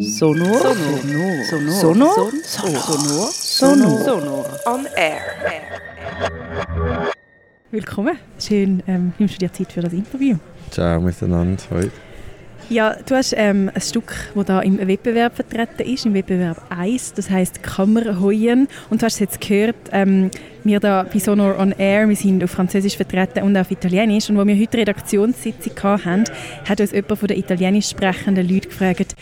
Sonor. Sonor. Sonor. Sonor. Sonor. Sonor. On air. Willkommen. Schön, ähm, nimmst du dir Zeit für das Interview. Ciao miteinander. Hoi. Ja, du hast ähm, ein Stück, das da im Wettbewerb vertreten ist, im Wettbewerb 1, das heißt Kammerhoyen. Und du hast es jetzt gehört, ähm, wir da bei Sonor on Air, wir sind auf Französisch vertreten und auf Italienisch. Und wo wir heute Redaktionssitzung hatten, hat uns jemand von den italienisch sprechenden Leuten gefragt,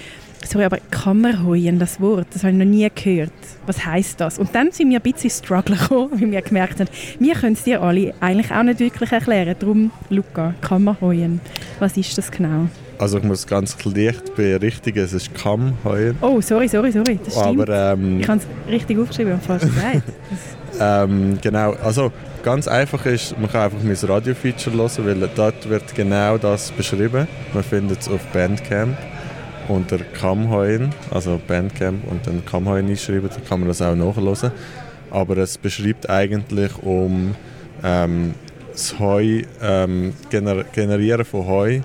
sorry, aber Kammerhoyen, das Wort, das habe ich noch nie gehört. Was heißt das? Und dann sind wir ein bisschen struggle gekommen, weil wir gemerkt haben, wir können es dir alle eigentlich auch nicht wirklich erklären. Darum, Luca, Kammerhoyen, was ist das genau? Also ich muss ganz leicht berichtigen, es ist Kammheuen. Oh, sorry, sorry, sorry, das stimmt. Aber, ähm, ich habe es richtig aufgeschrieben und falsch gesagt. ähm, genau, also ganz einfach ist, man kann einfach mein Radio-Feature hören, weil dort wird genau das beschrieben. Man findet es auf Bandcamp unter Kamheuen, also Bandcamp und dann Kamheuen einschreiben, dann kann man das auch nachhören. Aber es beschreibt eigentlich um ähm, das Heu, ähm, Gener Generieren von Heu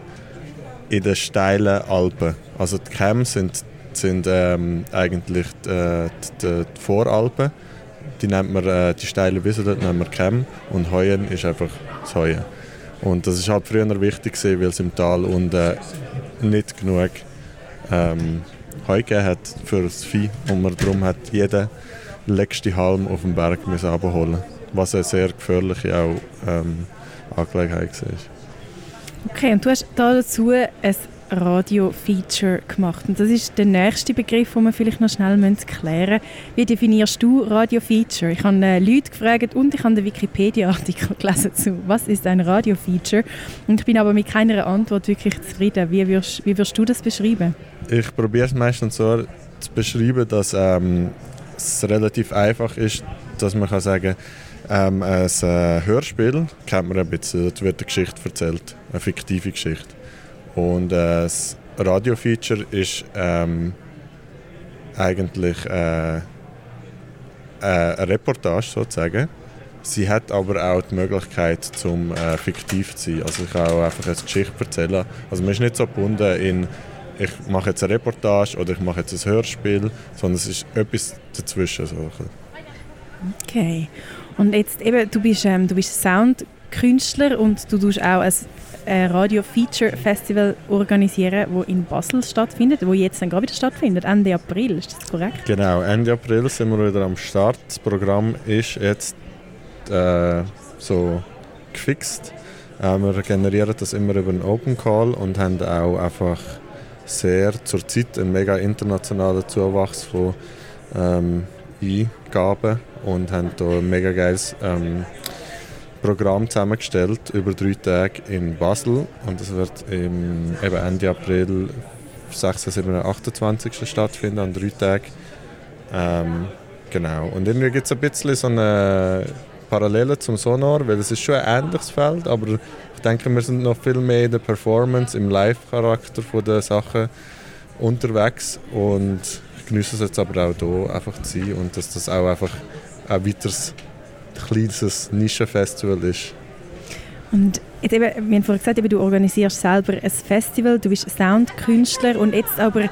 in den steilen Alpen. Also die Kämme sind, sind ähm, eigentlich die, äh, die, die, Voralpen. Die nennt man, äh, die steilen Wiesen dort nennt man Kämme und Heuen ist einfach das Heuen. Und das ist halt früher wichtig gewesen, weil es im Tal und äh, nicht genug ähm, Heu gegeben hat für das Vieh und man darum hat jeden letzten Halm auf dem Berg müssen abholen, was eine sehr gefährliche auch, ähm, Angelegenheit war. Okay, und du hast dazu ein Radio-Feature gemacht. Und das ist der nächste Begriff, den wir vielleicht noch schnell klären müssen. Wie definierst du Radio-Feature? Ich habe äh, Leute gefragt und ich habe den Wikipedia-Artikel gelesen zu «Was ist ein Radio-Feature?» Und ich bin aber mit keiner Antwort wirklich zufrieden. Wie würdest, wie würdest du das beschreiben? Ich probiere es meistens so zu beschreiben, dass ähm, es relativ einfach ist, dass man kann sagen ähm, ein äh, Hörspiel kennt man ein bisschen, dort wird eine Geschichte erzählt, eine fiktive Geschichte. Und äh, das Radio-Feature ist ähm, eigentlich äh, äh, eine Reportage sozusagen. Sie hat aber auch die Möglichkeit, zum äh, fiktiv zu sein. Also ich kann auch einfach eine Geschichte erzählen. Also man ist nicht so gebunden in ich mache jetzt eine Reportage oder ich mache jetzt ein Hörspiel, sondern es ist etwas dazwischen. Okay. Und jetzt eben, du bist, ähm, du bist Soundkünstler und du tust auch ein Radio Feature Festival organisieren, wo in Basel stattfindet, wo jetzt dann gerade wieder stattfindet, Ende April, ist das korrekt? Genau, Ende April sind wir wieder am Start. Das Programm ist jetzt äh, so gefixt. Äh, wir generieren das immer über einen Open Call und haben auch einfach sehr zurzeit einen mega internationalen Zuwachs von ähm, Eingaben und haben hier ein mega geiles ähm, Programm zusammengestellt über drei Tage in Basel und das wird im, eben Ende April 26. 7, 28. stattfinden, an drei Tagen. Ähm, genau. Und irgendwie gibt es ein bisschen so eine Parallele zum Sonor, weil es ist schon ein ähnliches Feld, aber ich denke, wir sind noch viel mehr in der Performance, im Live-Charakter der Sachen unterwegs und genieße es jetzt aber auch hier einfach zu sein und dass das auch einfach ein weiteres kleines Nischenfestival ist. Und jetzt eben, wir haben vorhin gesagt, eben, du organisierst selber ein Festival, du bist Soundkünstler und jetzt aber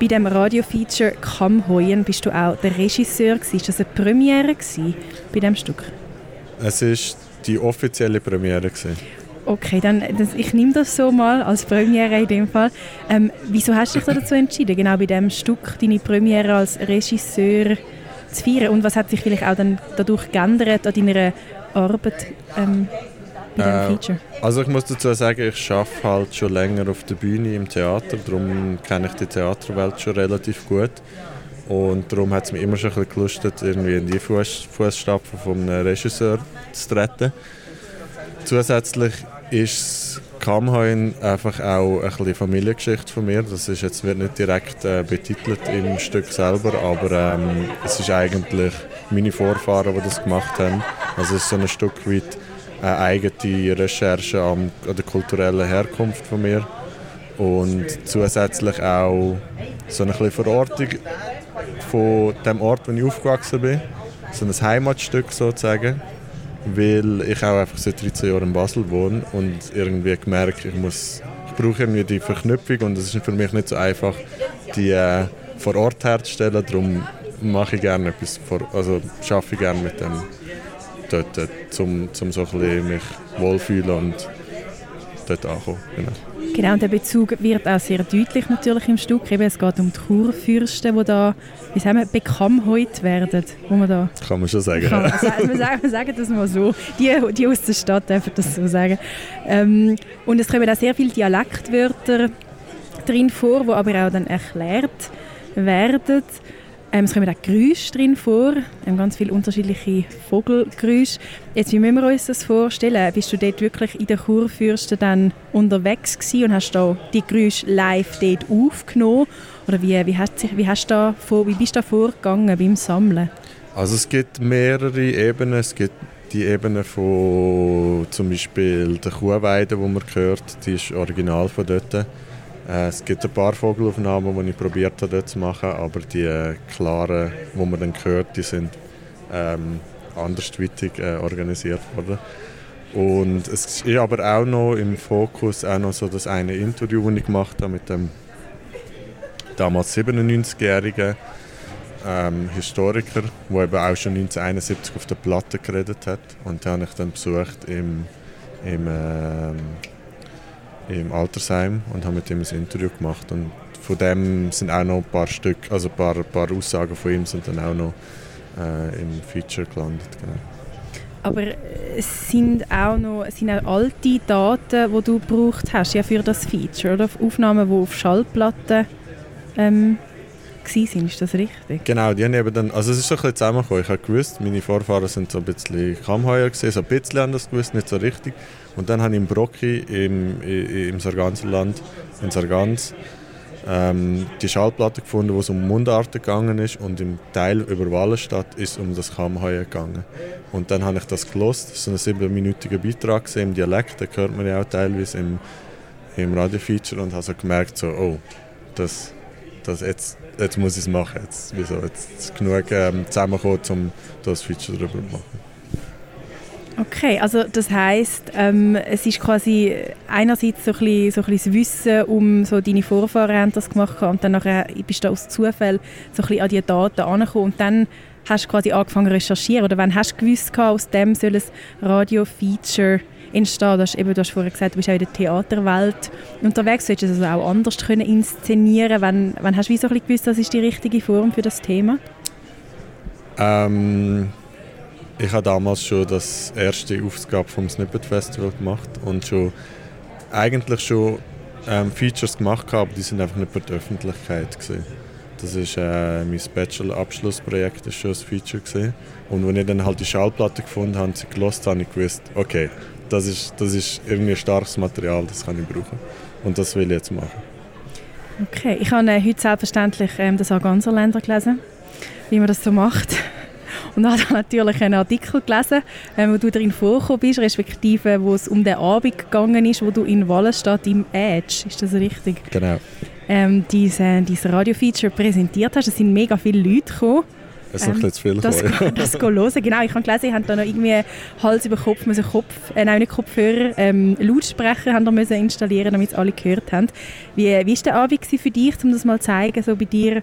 bei dem Radio-Feature «Kam Heuen» bist du auch der Regisseur. War das eine Premiere bei diesem Stück? Es war die offizielle Premiere. Okay, dann das, ich nehme das so mal als Premiere in dem Fall. Ähm, wieso hast du dich dazu entschieden, genau bei diesem Stück deine Premiere als Regisseur zu feiern? Und was hat sich vielleicht auch dann dadurch geändert an deiner Arbeit ähm, bei diesem äh, Feature? Also ich muss dazu sagen, ich arbeite halt schon länger auf der Bühne im Theater, darum kenne ich die Theaterwelt schon relativ gut. Und darum hat es mich immer schon ein bisschen gelustet, irgendwie in die Fußstapfen einem Regisseur zu treten. Zusätzlich ist Kamhain einfach auch ein bisschen Familiengeschichte von mir. Das ist jetzt, wird nicht direkt äh, betitelt im Stück selber, aber ähm, es ist eigentlich meine Vorfahren, die das gemacht haben. Also es ist so ein Stück weit eine eigene Recherche an, an der kulturellen Herkunft von mir und zusätzlich auch so eine bisschen Verortung von dem Ort, wo ich aufgewachsen bin. So ein Heimatstück sozusagen weil ich auch einfach seit 13 Jahren in Basel wohne und irgendwie gemerkt, ich muss, ich brauche irgendwie die Verknüpfung und es ist für mich nicht so einfach, die äh, vor Ort herzustellen. Darum mache ich gerne etwas, vor, also schaffe ich gerne mit dem dort, um zum so ein bisschen mich wohlfühlen und dort ankommen. Genau. Genau, und der Bezug wird auch sehr deutlich natürlich im Stück. Eben, es geht um die Kurfürsten, die da, wie sagen wir, Bekammheut werden. Wo man da kann man schon sagen. Kann man, sagen, wir sagen das mal so. Die, die aus der Stadt dürfen das so sagen. Ähm, und es kommen auch sehr viele Dialektwörter drin vor, die aber auch dann erklärt werden. Ähm, es kommen auch Geräusche drin vor, ähm, ganz viele unterschiedliche Vogelgeräusche. Jetzt, wie müssen wir uns das vorstellen? Bist du dort wirklich in der Kurfürsten dann unterwegs gewesen und hast da die Geräusche live dort aufgenommen? Oder wie, wie, hast, wie, hast da wie bist du da vorgegangen beim Sammeln? Also es gibt mehrere Ebenen. Es gibt die Ebene von zum Beispiel der Kuhweide, die man hört, die ist original von dort. Äh, es gibt ein paar Vogelaufnahmen, die ich probiert habe zu machen, aber die äh, klaren, die man dann hört, die sind ähm, andersweitig äh, organisiert worden. Und es ist aber auch noch im Fokus auch noch so das eine Interview, das ich gemacht habe mit dem damals 97-jährigen ähm, Historiker, der eben auch schon 1971 auf der Platte geredet hat. Und den habe ich dann besucht im, im ähm, im Altersheim und habe mit ihm ein Interview gemacht. Und von dem sind auch noch ein paar Stück, also ein paar, ein paar Aussagen von ihm sind dann auch noch äh, im Feature gelandet. Genau. Aber es sind auch noch sind auch alte Daten, die du gebraucht hast ja für das Feature, oder? Aufnahmen, die auf Schallplatten ähm, sind, ist das richtig? Genau, die haben eben dann, also es ist so ein bisschen zusammengekommen. Ich habe gewusst, meine Vorfahren sind so ein bisschen Kammheuer gesehen, so ein bisschen anders gewusst, nicht so richtig. Und dann habe ich in Brocki im, im Sarganserland, in Sargans, ähm, die Schallplatte gefunden, wo es um Mundarten gegangen ist und im Teil über Wallenstadt ist es um das Kammheuer gegangen. Und dann habe ich das gelost, so einen siebenminütigen Beitrag gesehen im Dialekt, den hört man ja auch teilweise im, im Radiofeature und habe so gemerkt, so, oh, das, das jetzt, jetzt muss ich es machen, jetzt, wieso, jetzt ist genug ähm, zusammengekommen, um das Feature darüber zu machen. Okay, also das heißt, ähm, es ist quasi einerseits so ein, bisschen, so ein bisschen das Wissen um so deine Vorfahren haben das gemacht und dann nachher bist du aus Zufall so ein bisschen an die Daten angekommen und dann hast du quasi angefangen zu recherchieren oder wann hast du gewusst, aus dem soll ein Radio-Feature entstehen? Du hast, eben, du hast vorher gesagt, du bist auch in der Theaterwelt unterwegs, du hättest es also auch anders können inszenieren Wann, wann hast du so ein gewusst, das ist die richtige Form für das Thema? Ähm ich habe damals schon das erste Aufgabe vom Snippet Festival gemacht und schon eigentlich schon ähm, Features gemacht, aber die sind einfach nicht für die Öffentlichkeit gewesen. Das ist äh, mein Bachelor-Abschlussprojekt, ist schon ein Feature gewesen. Und wenn ich dann halt die Schallplatte gefunden habe, sie gelost, habe ich gewusst, okay, das ist, das ist irgendwie starkes Material, das kann ich brauchen. Und das will ich jetzt machen. Okay, ich habe äh, heute selbstverständlich ähm, das Arganserländer gelesen, wie man das so macht. Und dann habe natürlich einen Artikel gelesen, äh, wo du darin vorgekommen bist, respektive wo es um den Abend gegangen ist, wo du in Wallenstadt im Edge, ist das richtig? Genau. Ähm, diese, dieses Radio-Feature präsentiert hast. Es sind mega viele Leute gekommen. Es ist ähm, noch zu viel das, gekommen, das, das hören. Genau, ich habe gelesen, sie haben da noch irgendwie Hals über Kopf, müssen Kopf äh, nein, nicht Kopfhörer, ähm, Lautsprecher haben da müssen installieren, damit es alle gehört haben. Wie, war der Abend für dich, um das mal zu zeigen, so bei dir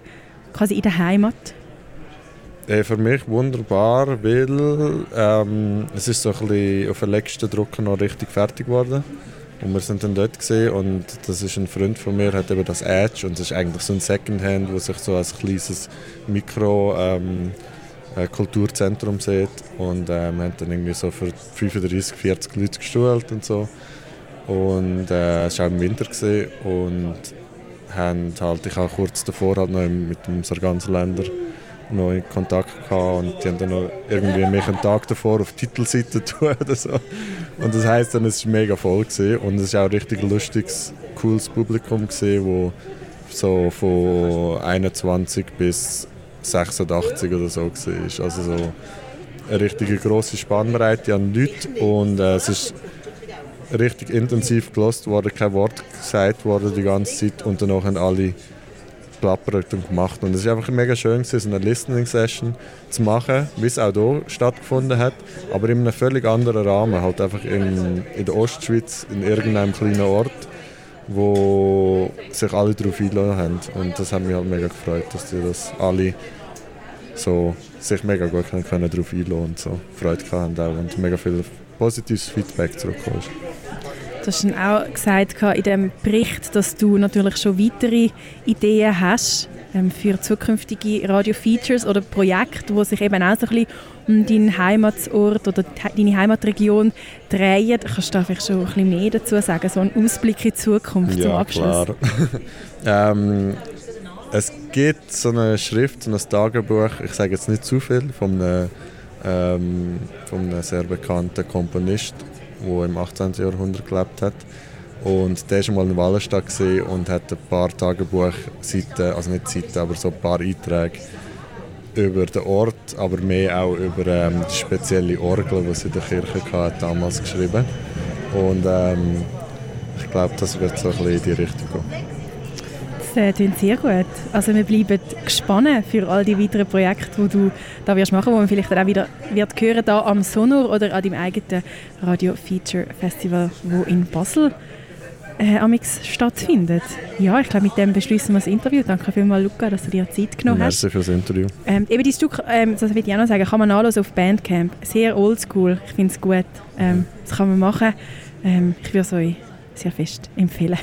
quasi in der Heimat? Äh, für mich wunderbar, weil ähm, es ist so ein bisschen auf den letzten Drucker noch richtig fertig geworden. Und wir sind dann dort gesehen und das ist ein Freund von mir, hat eben das Edge und das ist eigentlich so ein Secondhand, wo sich so als kleines Mikro ähm, äh, Kulturzentrum sieht. Und äh, wir haben dann irgendwie so für 35, 40 Leute gestuhlt und so. Und äh, es war auch im Winter gesehen und haben halt, ich habe kurz davor halt noch mit dem Sarganserländer noch in Kontakt gehabt und die haben dann noch irgendwie mich einen Tag davor auf die Titelseite tun oder so. Und das heisst dann, es war mega voll gewesen. und es war auch ein richtig lustiges, cooles Publikum gewesen, wo so von 21 bis 86 oder so war. Also so eine richtig grosse Spannbreite an Leuten und äh, es ist richtig intensiv gelost worden, kein Wort gesagt worden die ganze Zeit und danach haben alle geplappert und gemacht. Und es war einfach mega schön, so eine Listening-Session zu machen, wie es auch hier stattgefunden hat, aber in einem völlig anderen Rahmen, halt einfach in, in der Ostschweiz, in irgendeinem kleinen Ort. wo sich alle darauf einlassen haben. Und das hat mich halt mega gefreut, dass die das alle so sich mega gut können, können darauf einlassen und so Freude haben und mega viel positives Feedback zurückgekommen Du hast auch gesagt in dem Bericht, dass du natürlich schon weitere Ideen hast ähm, für zukünftige Radio-Features oder Projekte, die sich eben auch so ein bisschen um deinen Heimatsort oder deine Heimatregion drehen. Kannst du da vielleicht schon ein bisschen mehr dazu sagen, so einen Ausblick in die Zukunft ja, zum Abschluss? Klar. ähm, es gibt so eine Schrift, so ein Tagebuch, ich sage jetzt nicht zu viel, von einem, ähm, von einem sehr bekannten Komponist, der im 18. Jahrhundert gelebt hat. Und der war mal in Wallenstadt und hat ein paar Tagebuchseiten, also nicht Seiten, aber so ein paar Einträge über den Ort, aber mehr auch über ähm, die spezielle Orgel, die sie in der Kirche hatte, damals geschrieben. Und ähm, ich glaube, das wird so ein bisschen in die Richtung gehen. Das klingt sehr gut. Also wir bleiben gespannt für all die weiteren Projekte, die du da wirst machen, wo man vielleicht dann auch wieder wird hören da am Sonor oder an deinem eigenen Radio Feature Festival, wo in Basel äh, amix stattfindet. Ja, ich glaube, mit dem beschließen wir das Interview. Danke vielmals, Luca, dass du dir Zeit genommen hast. Merci fürs Interview. Ähm, eben die Stück, ähm, das will ich auch noch sagen, kann man nachlesen auf Bandcamp. Sehr oldschool, ich finde es gut. Ähm, das kann man machen. Ähm, ich würde es euch sehr fest empfehlen.